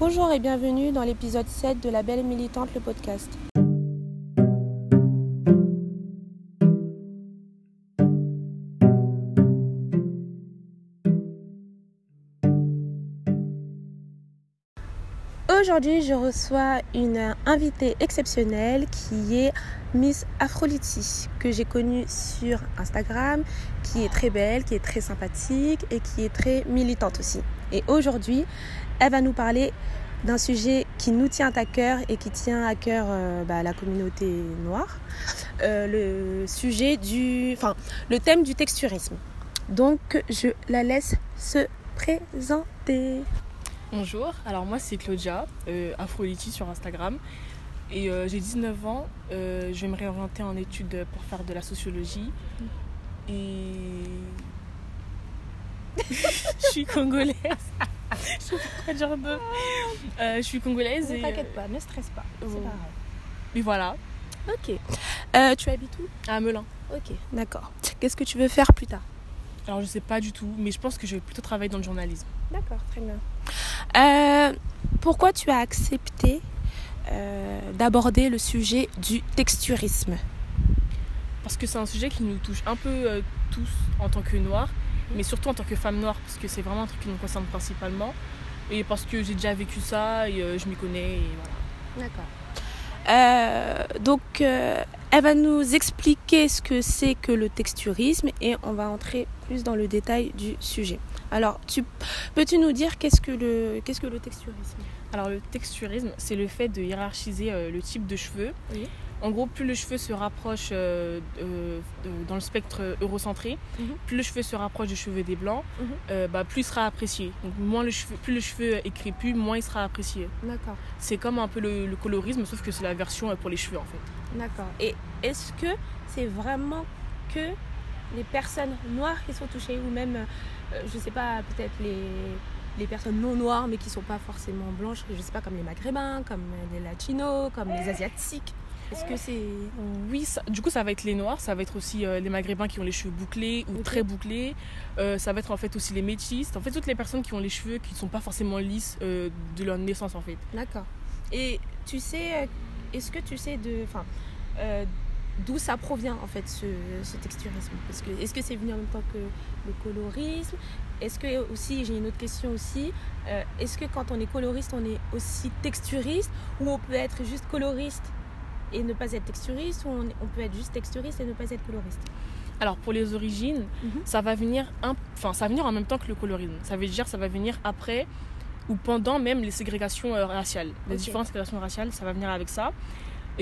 Bonjour et bienvenue dans l'épisode 7 de La Belle Militante, le podcast. Aujourd'hui, je reçois une invitée exceptionnelle qui est Miss Aphrodite, que j'ai connue sur Instagram, qui est très belle, qui est très sympathique et qui est très militante aussi. Et aujourd'hui, elle va nous parler d'un sujet qui nous tient à cœur et qui tient à cœur euh, bah, la communauté noire, euh, le sujet du, enfin, le thème du texturisme. Donc, je la laisse se présenter. Bonjour, alors moi c'est Claudia, euh, Aphrodite sur Instagram. Et euh, j'ai 19 ans, euh, je vais me réorienter en études pour faire de la sociologie. Et. je suis congolaise. je sais pas quoi dire de. Euh, je suis congolaise Ne et. t'inquiète pas, ne stresse pas, c'est Oh. pas grave. Et voilà, Ok. Euh, tu habites où? À Melun. Ok, d'accord. Qu'est-ce que tu veux faire plus tard? Alors je sais pas du tout, mais je pense que je vais plutôt travailler dans le journalisme. D'accord, très bien. Euh, pourquoi tu as accepté euh, d'aborder le sujet du texturisme? Parce que c'est un sujet qui nous touche un peu euh, tous en tant que noirs, mais surtout en tant que femme noire, parce que c'est vraiment un truc qui nous concerne principalement. Et parce que j'ai déjà vécu ça et euh, je m'y connais et voilà. D'accord. Euh, donc, euh, elle va nous expliquer ce que c'est que le texturisme et on va entrer plus dans le détail du sujet. Alors, tu, peux-tu nous dire qu'est-ce que le, qu'est-ce que le texturisme? Alors le texturisme, c'est le fait de hiérarchiser euh, le type de cheveux. Oui. En gros, plus le cheveu se rapproche euh, de- dans le spectre eurocentré, Mhm. plus le cheveu se rapproche du cheveu des blancs, Mhm. euh, bah, plus il sera apprécié. Donc moins le cheveu, plus le cheveu est crépus, moins il sera apprécié. D'accord. C'est comme un peu le, le colorisme, sauf que c'est la version euh, pour les cheveux en fait. D'accord. Et est-ce que c'est vraiment que les personnes noires qui sont touchées ou même, euh, je sais pas, peut-être les, les personnes non noires mais qui sont pas forcément blanches, je sais pas, comme les maghrébins, comme les latinos, comme les asiatiques Est-ce que c'est. Oui, ça- du coup, ça va être les noirs, ça va être aussi euh, les maghrébins qui ont les cheveux bouclés ou très bouclés. Euh, ça va être en fait aussi les métis. En fait, toutes les personnes qui ont les cheveux qui ne sont pas forcément lisses euh, de leur naissance en fait. D'accord. Et tu sais, euh, est-ce que tu sais de. Enfin. D'où ça provient en fait ce, ce texturisme Parce que est-ce que c'est venu en même temps que le colorisme? Est-ce que aussi j'ai une autre question aussi euh, Est-ce que quand on est coloriste on est aussi texturiste? Ou on peut être juste coloriste et ne pas être texturiste ou on, on peut être juste texturiste et ne pas être coloriste? Alors pour les origines, Mhm. ça va venir enfin ça va venir en même temps que le colorisme. Ça veut dire ça va venir après ou pendant même les ségrégations euh, raciales. Les différentes ségrégations raciales, ça va venir avec ça.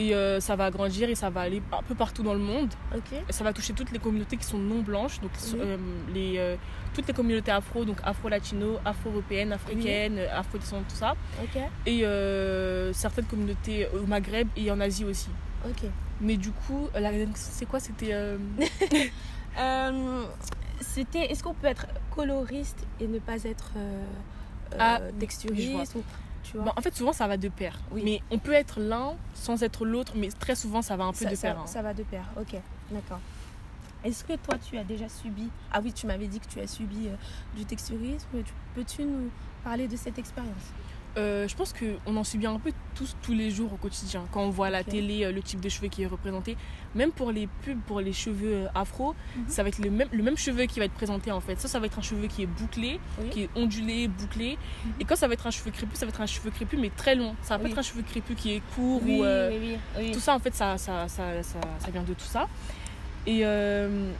Et euh, ça va grandir et ça va aller un peu partout dans le monde. Ok. Et ça va toucher toutes les communautés qui sont non blanches, donc Oui. euh, les, euh, toutes les communautés afro, donc afro-latino, afro-européennes, africaines, euh, afro-descendantes, tout ça. Ok. Et certaines communautés au Maghreb et en Asie aussi. Ok. Mais du coup, la c'est quoi? C'était. C'était. Est-ce qu'on peut être coloriste et ne pas être Ah, oui, texturiste ou- Tu vois Bon, en fait, souvent ça va de pair. Oui. Mais on peut être l'un sans être l'autre, mais très souvent ça va un peu ça, de ça- pair. hein. ça va de pair. Ok. D'accord. Est-ce que toi tu as déjà subi Ah oui, tu m'avais dit que tu as subi euh, du texturisme. Tu- Peux-tu nous parler de cette expérience? Euh, je pense qu'on en subit un peu tous tous les jours au quotidien. Quand on voit à la télé euh, le type de cheveux qui est représenté, même pour les pubs, pour les cheveux euh, afro, Mhm. ça va être le même, le même cheveu qui va être présenté en fait. Ça, ça va être un cheveu qui est bouclé, Oui. qui est ondulé, bouclé. Mhm. Et quand ça va être un cheveu crépus, ça va être un cheveu crépus mais très long. Ça va pas être un cheveu crépus qui est court Oui, ou. euh, oui, oui, oui. Tout ça, en fait, ça, ça, ça, ça, ça vient de tout ça. Et euh,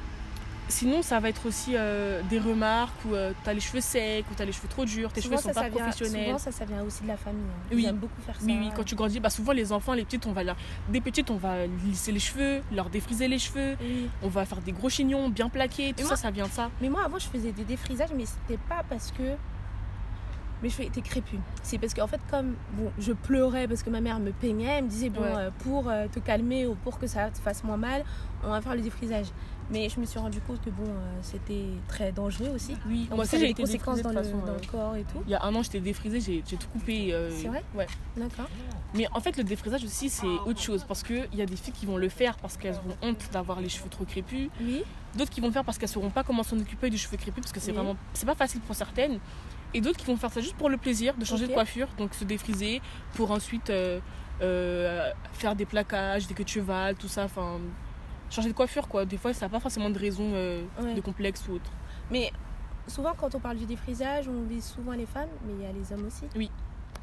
sinon, ça va être aussi euh, des remarques où tu t'as les cheveux secs, ou t'as les cheveux trop durs, tes Souvent, cheveux sont ça, pas ça vient, professionnels. souvent, ça, ça vient aussi de la famille. hein. Oui. Ils aiment beaucoup faire ça. Oui, oui, quand tu grandis, bah souvent les enfants, les petites, on va leur... des petites, on va lisser les cheveux, leur défriser les cheveux, Oui. on va faire des gros chignons bien plaqués, tout ça, moi- ça vient de ça. Mais moi, avant, je faisais des défrisages, mais c'était pas parce que mes cheveux étaient crépus. C'est parce qu'en fait, comme bon, je pleurais parce que ma mère me peignait, elle me disait bon, Ouais. euh, pour euh, te calmer ou pour que ça te fasse moins mal, on va faire le défrisage. Mais je me suis rendu compte que bon, euh, c'était très dangereux aussi. Oui, moi aussi j'ai été conséquences défrisée dans le, toute façon. dans euh, le corps et tout. Il y a un an, j'étais défrisée, j'ai j'ai tout coupé. euh, C'est vrai Ouais. D'accord. Mais en fait, le défrisage aussi, c'est autre chose. Parce qu'il y a des filles qui vont le faire parce qu'elles ont honte d'avoir les cheveux trop crépus. Oui. D'autres qui vont le faire parce qu'elles sauront pas comment s'en occuper du cheveu crépus parce que c'est Oui. vraiment c'est pas facile pour certaines. Et d'autres qui vont faire ça juste pour le plaisir de changer de coiffure, donc se défriser pour ensuite euh, faire des plaquages, des queues de cheval, tout ça. Enfin, changer de coiffure quoi. Des fois, ça n'a pas forcément de raison euh, Ouais. de complexe ou autre. Mais souvent, quand on parle du défrisage, on vise souvent les femmes, mais il y a les hommes aussi. Oui.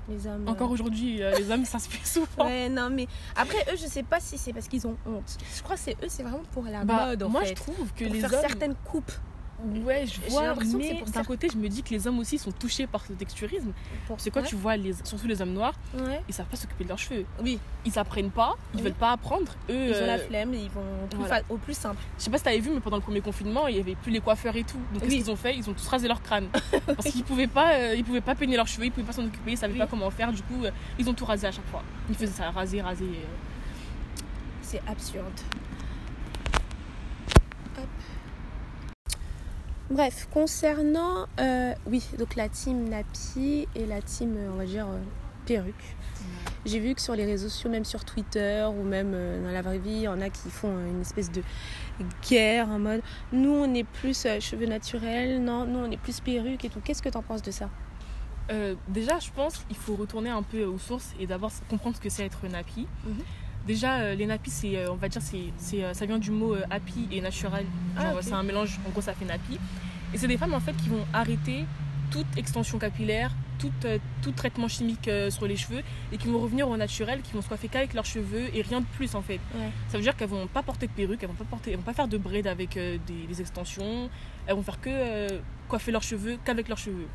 Les hommes. Encore euh, aujourd'hui, euh, les hommes, ça se fait souvent. Ouais, non, mais après, eux, je sais pas si c'est parce qu'ils ont honte. Je crois que c'est eux, c'est vraiment pour la Bah, mode en moi, fait. je trouve que pour les faire hommes. certaines coupes. Ouais, je J'ai vois, que c'est mais pour d'un ça. côté, je me dis que les hommes aussi sont touchés par ce texturisme. C'est quand tu vois, les, surtout les hommes noirs, Ouais. ils savent pas s'occuper de leurs cheveux. Oui. Ils apprennent pas, ils Oui. veulent pas apprendre. Eux, Ils ont la euh, flemme, ils vont plus voilà. fa- au plus simple. je sais pas si t'avais vu, mais pendant le premier confinement, il y avait plus les coiffeurs et tout. Donc qu'est-ce Oui. qu'ils ont fait? Ils ont tous rasé leur crâne. Parce qu'ils pouvaient pas, euh, ils pouvaient pas peigner leurs cheveux, ils pouvaient pas s'en occuper, ils savaient Oui. pas comment faire. Du coup, euh, ils ont tout rasé à chaque fois. Ils faisaient ça, raser, raser. euh. C'est absurde. Bref, concernant, euh, oui, donc la team Napi et la team, euh, on va dire, euh, perruque. J'ai vu que sur les réseaux sociaux, même sur Twitter ou même euh, dans la vraie vie, il y en a qui font une espèce de guerre en mode nous on est plus cheveux naturels, non, nous on est plus perruque et tout. Qu'est-ce que t'en penses de ça? Déjà, je pense qu'il faut retourner un peu aux sources et d'abord comprendre ce que c'est être nappy. Mhm. Déjà, euh, les nappies, c'est, euh, on va dire, c'est, c'est, euh, ça vient du mot euh, happy et naturel. Genre, Ah, c'est un mélange, en gros, ça fait nappy. Et c'est des femmes, en fait, qui vont arrêter toute extension capillaire, tout, tout traitement chimique sur les cheveux et qui vont revenir au naturel, qui vont se coiffer qu'avec leurs cheveux et rien de plus, en fait. Ouais. Ça veut dire qu'elles vont pas porter de perruque, elles vont pas, porter, elles vont pas faire de braid avec des, des extensions, elles vont faire que coiffer leurs cheveux qu'avec leurs cheveux.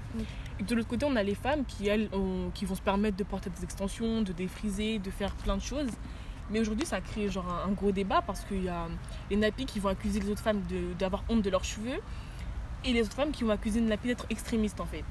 Et de l'autre côté, on a les femmes qui, elles, ont- qui vont se permettre de porter des extensions, de défriser, de faire plein de choses. Mais aujourd'hui, ça a créé genre un, un gros débat parce qu'il y a les nappies qui vont accuser les autres femmes d'avoir honte de leurs cheveux et les autres femmes qui vont accuser une nappie d'être extrémiste en fait.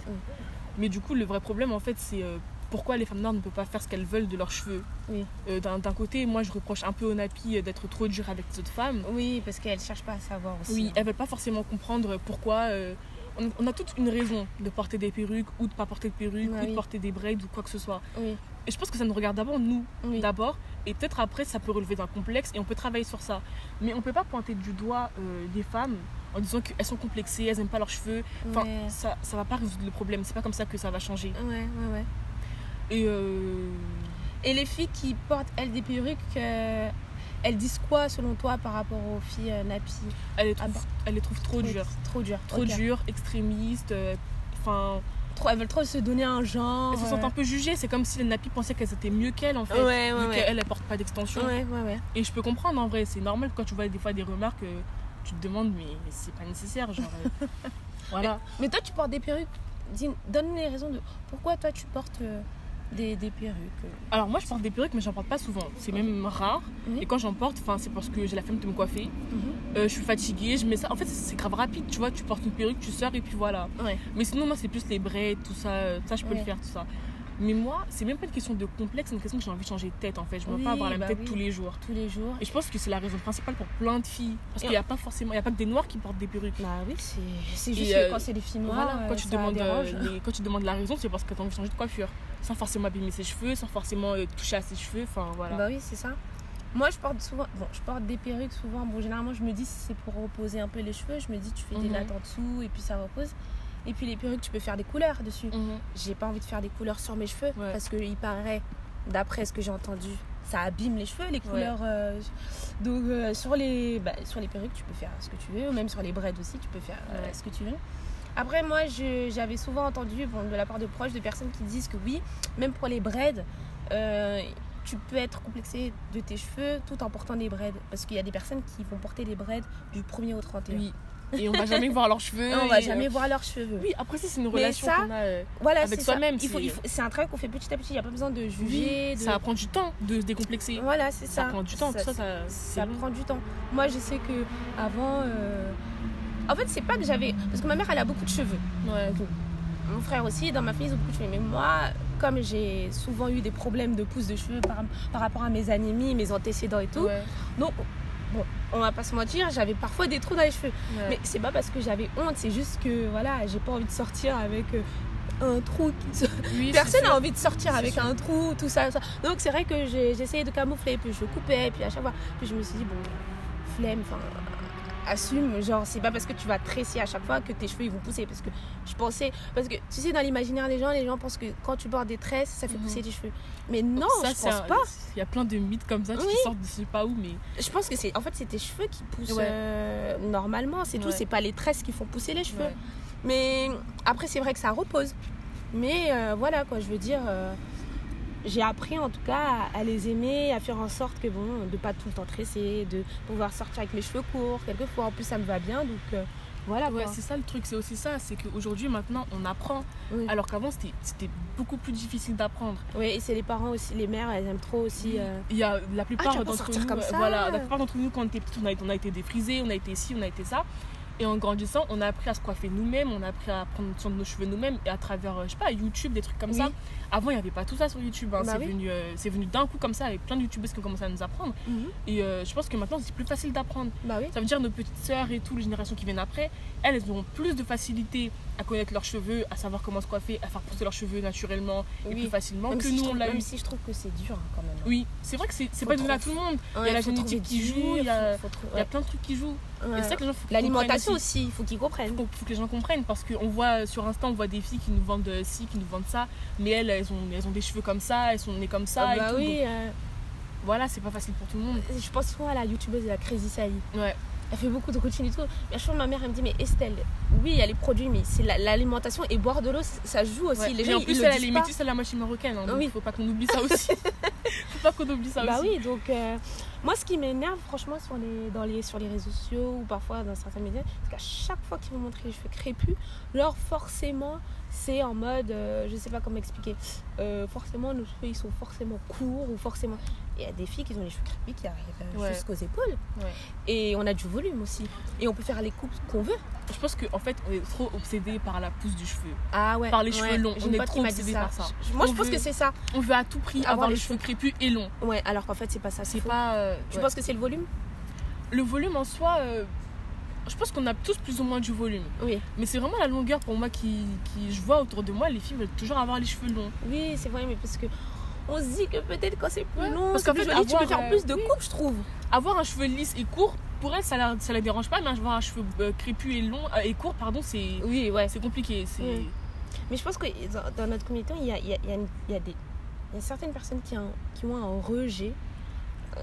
Mais du coup, le vrai problème en fait, c'est euh, pourquoi les femmes noires ne peuvent pas faire ce qu'elles veulent de leurs cheveux. Oui. Euh, D'un côté, moi je reproche un peu aux nappies euh, d'être trop dures avec les autres femmes. Oui, parce qu'elles cherchent pas à savoir aussi. Oui, hein. elles veulent pas forcément comprendre pourquoi. euh, on, on a toute une raison de porter des perruques ou de pas porter de perruques Ouais, ou de porter des braids ou quoi que ce soit. Oui, Et je pense que ça nous regarde d'abord nous, oui. d'abord, et peut-être après ça peut relever d'un complexe et on peut travailler sur ça. Mais on peut pas pointer du doigt euh, les femmes en disant qu'elles sont complexées, elles aiment pas leurs cheveux. Enfin, Ouais. ça, ça va pas résoudre le problème. C'est pas comme ça que ça va changer. Ouais, ouais, ouais. Et euh, Et les filles qui portent, elles, des perruques, euh, elles disent quoi selon toi par rapport aux filles euh, nappies les Ah bah. elle les trouve trop dures. Trop dures. Trop dures, extrémistes. euh, Enfin, Trop- elles veulent trop se donner un genre. elles se sentent un peu jugées. C'est comme si les nappies pensaient qu'elles étaient mieux qu'elles en fait. euh, Ouais, ouais, vu ouais. qu'elles elles portent pas d'extension. Et je peux comprendre en vrai. C'est normal quand tu vois des fois des remarques. euh, tu te demandes, mais, mais c'est pas nécessaire. Genre, euh, voilà. Mais toi, tu portes des perruques. Donne-nous les raisons de pourquoi toi tu portes euh, des, des perruques. Alors moi je porte des perruques mais j'en porte pas souvent. C'est même rare. Et quand j'en porte, c'est parce que j'ai la flemme de me coiffer. Mhm. Euh, je suis fatiguée, je mets ça. En fait c'est grave rapide, tu vois. Tu portes une perruque, tu sors et puis voilà. Ouais. Mais sinon moi c'est plus les braids, tout ça. euh, Ça je peux Ouais. le faire, tout ça. Mais moi c'est même pas une question de complexe, c'est une question que j'ai envie de changer de tête en fait. Je veux Oui, pas avoir la même bah tête oui. tous les jours. Tous les jours. Et je pense que c'est la raison principale pour plein de filles. Parce qu'il n'y a pas forcément, il y a pas que des noirs qui portent des perruques. Bah oui, c'est juste euh, que quand c'est des filles noires, Voilà, quand euh, tu, demandes, euh, les- quand tu demandes la raison, c'est parce que tu as envie de changer de coiffure. Sans forcément abîmer ses cheveux, sans forcément euh, toucher à ses cheveux. Enfin voilà. Bah oui, c'est ça. Moi, je porte souvent, bon, je porte des perruques souvent. Bon, généralement, je me dis si c'est pour reposer un peu les cheveux, je me dis tu fais des Mhm. nattes en dessous et puis ça repose. Et puis les perruques, tu peux faire des couleurs dessus. Mhm. J'ai pas envie de faire des couleurs sur mes cheveux Ouais. parce qu'il paraît, d'après ce que j'ai entendu, ça abîme les cheveux, les couleurs. euh, donc euh, sur les, bah, sur les perruques, tu peux faire ce que tu veux, ou même sur les braids aussi, tu peux faire euh, Ouais. ce que tu veux. Après, moi, je- j'avais souvent entendu bon, de la part de proches de personnes qui disent que oui, même pour les braids, tu peux être complexé de tes cheveux tout en portant des braids. Parce qu'il y a des personnes qui vont porter des braids du 1er au 31. Oui. Et on va jamais voir leurs cheveux. On va jamais euh, voir leurs cheveux. Oui, après ça c'est une relation qu'on a. euh, Voilà, avec soi-même, Il faut- c'est- il faut- C'est un travail qu'on fait petit à petit. Il n'y a pas besoin de juger. de... Ça prend du temps de se décomplexer. Voilà, c'est ça. Ça prend du temps. Ça, tout ça, ça, c'est ça long. prend du temps. Moi, je sais que avant, euh, en fait, c'est pas que j'avais, parce que ma mère, elle a beaucoup de cheveux. Ouais. Mon frère aussi, dans ma famille, ils ont beaucoup de cheveux. Mais moi, comme j'ai souvent eu des problèmes de pousse de cheveux par, par rapport à mes anémies, mes antécédents et tout, Ouais. donc bon, on va pas se mentir, j'avais parfois des trous dans les cheveux. Ouais. Mais c'est pas parce que j'avais honte, c'est juste que voilà, j'ai pas envie de sortir avec euh, un trou qui se- Oui, Personne n'a envie de sortir avec sûr. un trou, tout ça, ça. Donc c'est vrai que essayé de camoufler, puis je coupais, puis à chaque fois, puis je me suis dit bon, flemme, enfin assume, genre c'est pas parce que tu vas tresser à chaque fois que tes cheveux ils vont pousser parce que je pensais parce que tu sais dans l'imaginaire des gens les gens pensent que quand tu portes des tresses ça fait Mhm. pousser tes cheveux mais non Ça, je pense un- pas Il y a plein de mythes comme ça qui sortent de je sais pas où, mais je pense que c'est en fait c'est tes cheveux qui poussent Ouais. euh, normalement c'est tout Ouais. c'est pas les tresses qui font pousser les cheveux Ouais. mais après c'est vrai que ça repose mais euh, voilà quoi je veux dire euh, j'ai appris en tout cas à, à les aimer à faire en sorte que bon de pas tout le temps tresser de pouvoir sortir avec les cheveux courts quelquefois en plus ça me va bien donc euh, voilà Ouais, c'est ça le truc, c'est aussi ça, c'est qu'aujourd'hui maintenant on apprend, Oui. alors qu'avant c'était beaucoup plus difficile d'apprendre. Oui, et c'est les parents aussi, les mères, elles aiment trop aussi. euh, Il y a la Ah, plupart d'entre nous, comme euh, ça. voilà, la plupart d'entre nous quand on était petits, on a, on a été défrisés, on a été ci, on a été ça. Et en grandissant, on a appris à se coiffer nous-mêmes, on a appris à prendre soin de nos cheveux nous-mêmes et à travers, euh, je sais pas, YouTube, des trucs comme Oui. ça. Avant, il n'y avait pas tout ça sur YouTube. hein. Bah c'est oui. venu, euh, c'est venu d'un coup comme ça avec plein de YouTubeuses qui ont commencé à nous apprendre. Et euh, je pense que maintenant, c'est plus facile d'apprendre. Bah oui. Ça veut dire nos petites sœurs et tout, les générations qui viennent après, elles, elles auront plus de facilité à connaître leurs cheveux, à savoir comment se coiffer, à faire pousser leurs cheveux naturellement et plus facilement Même, que si, nous on trouve, l'a même eu. si je trouve que c'est dur hein, quand même. Oui, c'est vrai que c'est pas donné à tout le monde. Il y a la génétique qui joue, il y a, plein de trucs qui jouent. Et c'est ça que les gens faut qu'ils L'alimentation aussi, il faut qu'ils comprennent. faut, faut que les gens comprennent parce qu'on voit sur Insta on voit des filles qui nous vendent euh, ci, qui nous vendent ça, mais elles elles ont, elles ont des cheveux comme ça, elles sont nées comme ça Ah et bah tout. oui, Donc, euh, voilà, c'est pas facile pour tout le monde. je pense souvent à la youtubeuse de la Crazy Sally. Ouais. Elle fait beaucoup de routines et tout. Mais à chaque fois, ma mère, elle me dit Mais Estelle, oui, il y a les produits, mais c'est la- l'alimentation et boire de l'eau, ça joue aussi. Ouais. Les gens, en plus ils elle, le elle est métisse, est la moitié marocaine, hein, donc Oui. faut pas qu'on oublie ça aussi. faut pas qu'on oublie ça Bah aussi. oui, donc euh, moi ce qui m'énerve franchement sur les, dans les, sur les réseaux sociaux ou parfois dans certains médias, c'est qu'à chaque fois qu'ils vont montrer les cheveux crépus, genre forcément c'est en mode, euh, je sais pas comment expliquer, euh, forcément nos cheveux ils sont forcément courts ou forcément... Il y a des filles qui ont les cheveux crépus qui arrivent euh, Ouais. jusqu'aux épaules Ouais. et on a du volume aussi et on peut faire les coupes qu'on veut. Je pense qu'en en fait on est trop obsédé par la pousse du cheveu. Ah ouais. Par les cheveux longs, on est trop obsédé par ça. Je- Moi je pense veut- que c'est ça. On veut à tout prix Avoir avoir, les les cheveux crépus et longs. Ouais, alors qu'en fait c'est pas ça. C'est pas. euh, Tu penses que c'est le volume? Le volume en soi, euh, je pense qu'on a tous plus ou moins du volume. Oui. Mais c'est vraiment la longueur pour moi qui, qui. Je vois autour de moi, les filles veulent toujours avoir les cheveux longs. Oui, c'est vrai, mais parce que on se dit que peut-être quand c'est plus Ouais, long, parce qu'en fait, joli, tu peux faire euh, plus de oui. coupes, je trouve. Avoir un cheveu lisse et court, pour elle, ça la, ça la dérange pas, mais avoir un cheveu euh, crépus et long euh, et court, pardon, c'est. Oui, ouais. C'est compliqué. C'est. Oui. Mais je pense que dans, dans notre communauté, il y a, y a- y a y a des, il y a certaines personnes qui ont, qui ont un rejet euh,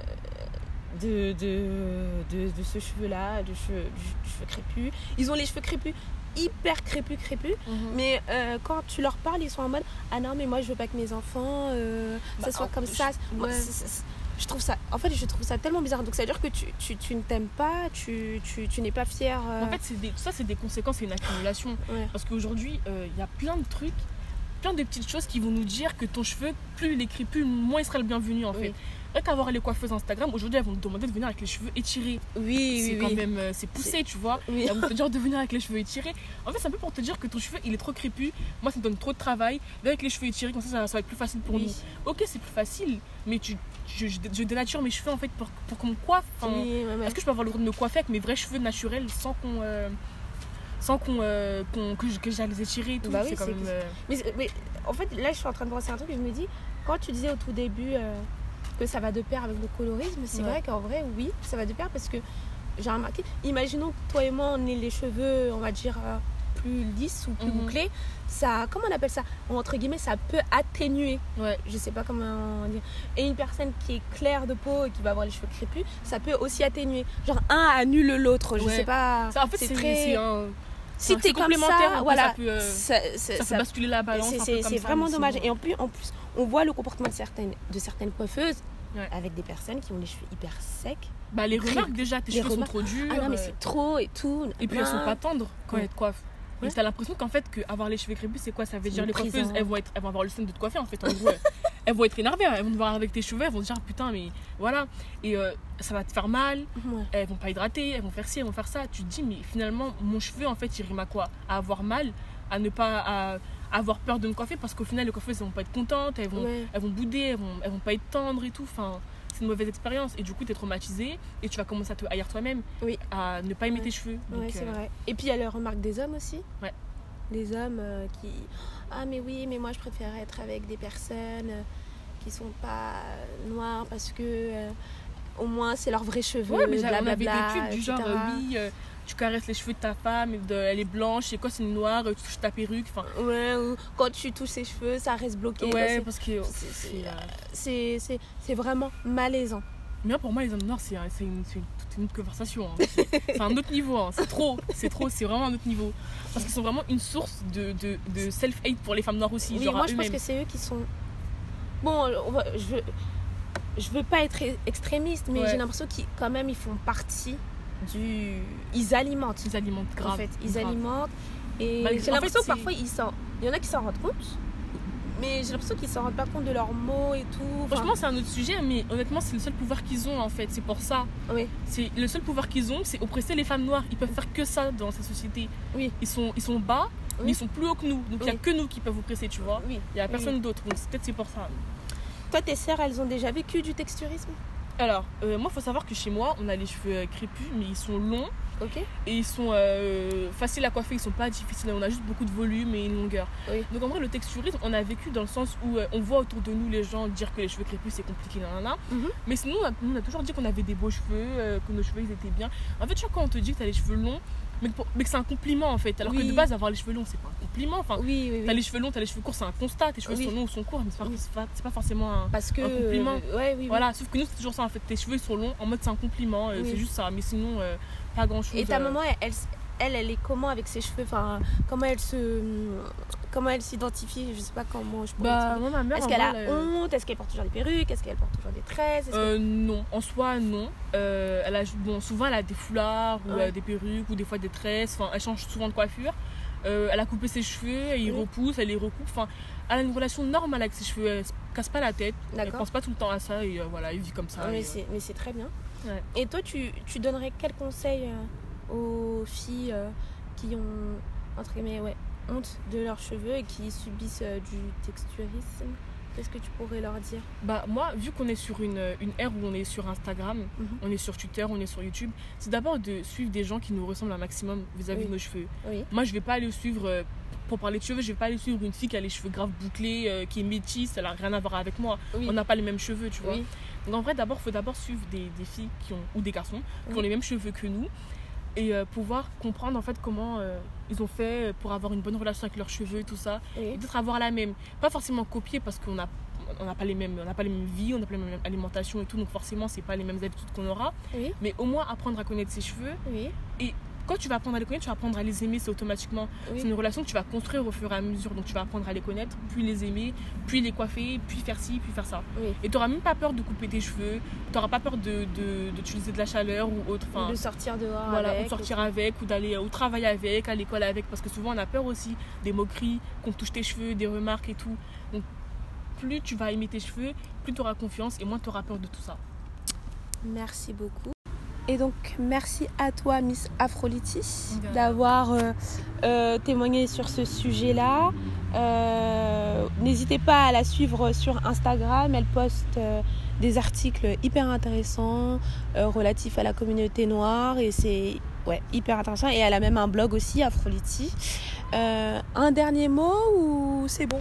de, de, de, de ce cheveu-là, du cheveu, du, du cheveu crépus. Ils ont les cheveux crépus, hyper crépus, crépus. Mhm. Mais euh, quand tu leur parles, ils sont en mode Ah non, mais moi je veux pas que mes enfants euh, Bah, ça soit en- comme je- ça. Je trouve ça, en fait, je trouve ça tellement bizarre. Donc, ça veut dire que tu, tu, tu ne t'aimes pas, tu, tu, tu n'es pas fier. euh, En fait, c'est ça, c'est des conséquences, c'est une accumulation. ouais. Parce qu'aujourd'hui, euh, il y a plein de trucs, plein de petites choses qui vont nous dire que ton cheveu, plus il est crépus, moins il sera le bienvenu en fait. Rien qu'à voir les coiffeuses Instagram, aujourd'hui elles vont te demander de venir avec les cheveux étirés. oui, c'est oui, quand oui. même, euh, c'est poussé, tu vois. Oui. Elles vont te dire de venir avec les cheveux étirés. En fait, c'est un peu pour te dire que ton cheveu il est trop crépus. Moi, ça me donne trop de travail. Viens avec les cheveux étirés, comme ça, ça, ça va être plus facile pour nous. Ok, c'est plus facile, mais tu, je, je, je dénature mes cheveux en fait pour, pour qu'on me coiffe. Enfin, Oui, ouais, ouais. Est-ce que je peux avoir le droit de me coiffer avec mes vrais cheveux naturels sans qu'on. euh, sans qu'on, euh, que, que j'aille les étirer et tout Bah oui, c'est quand même euh, Mais, mais en fait, là, je suis en train de penser à un truc et je me dis, quand tu disais au tout début euh, que ça va de pair avec le colorisme, c'est Ouais. vrai qu'en vrai, oui, ça va de pair parce que j'ai remarqué, imaginons que toi et moi, on ait les cheveux, on va dire, plus lisses ou plus Mhm. bouclés, ça, comment on appelle ça? Entre guillemets, ça peut atténuer. ouais Je sais pas comment dire. Et une personne qui est claire de peau et qui va avoir les cheveux crépus, ça peut aussi atténuer. Genre, un annule l'autre, je Ouais. sais pas. Ça, en fait c'est un Si t'es complémentaire, ça, voilà, ça peut, euh, ça- ça- ça fait ça basculer la balance c'est- vraiment dommage. Et en plus, en plus, on voit le comportement de certaines, de certaines coiffeuses Ouais. avec des personnes qui ont les cheveux hyper secs. bah les remarques déjà tes les cheveux remarques. sont trop durs Ah non, mais euh, c'est trop et tout. et puis elles sont pas tendres quand elles te coiffent Ouais. et t'as l'impression qu'en fait que avoir les cheveux crépus c'est quoi? Ça veut dire les coiffeuses elles vont être elles vont avoir le seum de te coiffer en fait en gros elles vont être énervées elles vont te voir avec tes cheveux elles vont te dire putain mais voilà et euh, ça va te faire mal Ouais. elles vont pas hydrater, elles vont faire ci, elles vont faire ça. Tu te dis, mais finalement, mon cheveu, en fait, il rime à quoi? À avoir mal, à ne pas à, à avoir peur de me coiffer, parce qu'au final, les coiffeuses, elles vont pas être contentes, elles vont, Ouais. elles vont bouder, elles vont, elles vont pas être tendres et tout. Enfin, c'est une mauvaise expérience. Et du coup, tu es traumatisé et tu vas commencer à te haïr toi-même. Oui. À ne pas aimer Ouais. tes cheveux. Donc, euh, vrai. Et puis il y a les remarques des hommes aussi. Ouais. Les hommes euh, qui. Ah, mais oui, mais moi je préfère être avec des personnes euh, qui sont pas euh, noires parce que euh, au moins c'est leurs vrais cheveux. Ouais, mais j'avais- on avait des pubs du genre, euh, oui, euh, tu caresses les cheveux de ta femme, et de- elle est blanche, c'est quoi, c'est une noire, euh, tu touches ta perruque. Enfin, Ouais, ou quand tu touches ses cheveux, ça reste bloqué. ouais, parce que. c'est- c'est vraiment malaisant. Mais pour moi, les hommes noirs, c'est un- c'est une, une- toute une autre conversation. hein. C'est un autre niveau. hein. C'est trop. C'est trop. C'est vraiment un autre niveau. Parce qu'ils sont vraiment une source de, de, de self-hate pour les femmes noires aussi. Oui, genre moi je pense que c'est eux qui sont. Bon, on va- je veux, je veux pas être extrémiste, mais Ouais. j'ai l'impression qu'ils, quand même, ils font partie du. Ils alimentent. Ils alimentent grave. en fait, ils grave. alimentent. Et j'ai l'impression que parfois, ils il y en a qui s'en rendent compte, mais j'ai l'impression qu'ils s'en rendent pas compte de leurs mots et tout. Enfin, Franchement, c'est un autre sujet, mais honnêtement, c'est le seul pouvoir qu'ils ont en fait. C'est pour ça. oui, C'est le seul pouvoir qu'ils ont, c'est oppresser les femmes noires. Ils peuvent faire que ça dans cette société. Oui. Ils sont, ils sont bas, Oui. mais ils sont plus hauts que nous. Donc il y a que nous qui peuvent oppresser, tu vois. oui. Il y a personne d'autre. Donc peut-être c'est pour ça. Toi, tes sœurs, elles ont déjà vécu du texturisme? Alors, euh, moi, faut savoir que chez moi, on a les cheveux euh, crépus, mais ils sont longs. Et ils sont euh, faciles à coiffer, ils sont pas difficiles, on a juste beaucoup de volume et une longueur. Oui. Donc en vrai le texturisme on a vécu dans le sens où euh, on voit autour de nous les gens dire que les cheveux crépus c'est compliqué, nanana. Mhm. Mais sinon on a, on a toujours dit qu'on avait des beaux cheveux, euh, que nos cheveux ils étaient bien. En fait tu vois quand on te dit que t'as les cheveux longs, mais que, pour- mais que c'est un compliment en fait, alors que de base avoir les cheveux longs c'est pas un compliment. Enfin, Oui, oui, t'as les cheveux longs, t'as les cheveux courts, c'est un constat, tes cheveux sont longs ou sont courts, mais c'est pas, pas, forcément un... Parce que. un compliment. euh, ouais. Voilà, sauf que nous c'est toujours ça en fait, tes cheveux ils sont longs, en mode c'est un compliment, euh, c'est juste ça, mais sinon euh, pas grand chose. Et ta maman, elle, elle, elle est comment avec ses cheveux? Enfin, comment elle se. Comment elle s'identifie Je sais pas comment je pourrais Bah, moi, ma mère, Est-ce qu'elle a elle, euh, honte? Est-ce qu'elle porte toujours des perruques? Est-ce qu'elle porte toujours des tresses? Euh, non, en soi non. Euh, elle a, bon, souvent elle a des foulards ou Ouais. des perruques ou des fois des tresses. Enfin, elle change souvent de coiffure. Euh, elle a coupé ses cheveux, elle les Oui. repousse, elle les recoupe. Enfin, elle a une relation normale avec ses cheveux. Elle se casse pas la tête. Elle D'accord. pense pas tout le temps à ça et voilà, elle vit comme ça. Et, mais c'est très bien. Ouais. Et toi, tu, tu donnerais quel conseil aux filles qui ont, entre guillemets, ouais, honte de leurs cheveux et qui subissent euh, du texturisme Qu'est-ce que tu pourrais leur dire? Bah moi, vu qu'on est sur une, une ère où on est sur Instagram, Mhm. on est sur Twitter, on est sur YouTube, c'est d'abord de suivre des gens qui nous ressemblent un maximum vis-à-vis Oui. de nos cheveux. Oui. Moi, je vais pas aller suivre, euh, pour parler de cheveux, je vais pas aller suivre une fille qui a les cheveux graves bouclés, euh, qui est métisse, elle a rien à voir avec moi. Oui. On n'a pas les mêmes cheveux, tu vois. Oui. Donc en vrai, d'abord, faut d'abord suivre des, des filles qui ont, ou des garçons qui Oui. ont les mêmes cheveux que nous et euh, pouvoir comprendre en fait comment euh, ils ont fait pour avoir une bonne relation avec leurs cheveux et tout ça et peut-être avoir la même pas forcément copier parce qu'on a on n'a pas les mêmes on n'a pas les mêmes vies on n'a pas les mêmes alimentations et tout donc forcément c'est pas les mêmes habitudes qu'on aura Oui. mais au moins apprendre à connaître ses cheveux Oui. Quand tu vas apprendre à les connaître tu vas apprendre à les aimer c'est automatiquement Oui. c'est une relation que tu vas construire au fur et à mesure donc tu vas apprendre à les connaître puis les aimer puis les coiffer puis faire ci puis faire ça Oui. et tu n'auras même pas peur de couper tes cheveux tu n'auras pas peur de de- d'utiliser de, la chaleur ou autre enfin de sortir dehors voilà, avec. ou de sortir avec, ou d'aller au travail avec, à l'école avec, parce que souvent on a peur aussi des moqueries, qu'on touche tes cheveux, des remarques et tout. Donc plus tu vas aimer tes cheveux, plus tu auras confiance et moins tu auras peur de tout ça. Merci beaucoup. Et donc, merci à toi, Miss rien. d'avoir euh, euh, témoigné sur ce sujet-là. Euh, N'hésitez pas à la suivre sur Instagram. Elle poste des articles hyper intéressants relatifs à la communauté noire et c'est ouais, hyper intéressant. Et elle a même un blog aussi. Euh, un dernier mot ou c'est bon?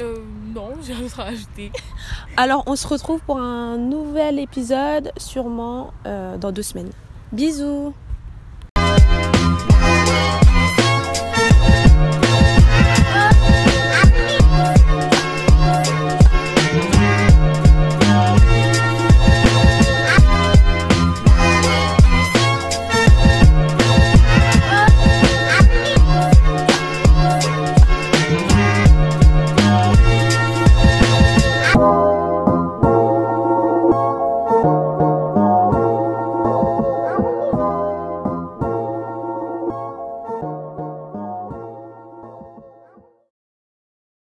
Euh, non, j'ai rien à rajouter. Alors, on se retrouve pour un nouvel épisode, sûrement euh, dans deux semaines. Bisous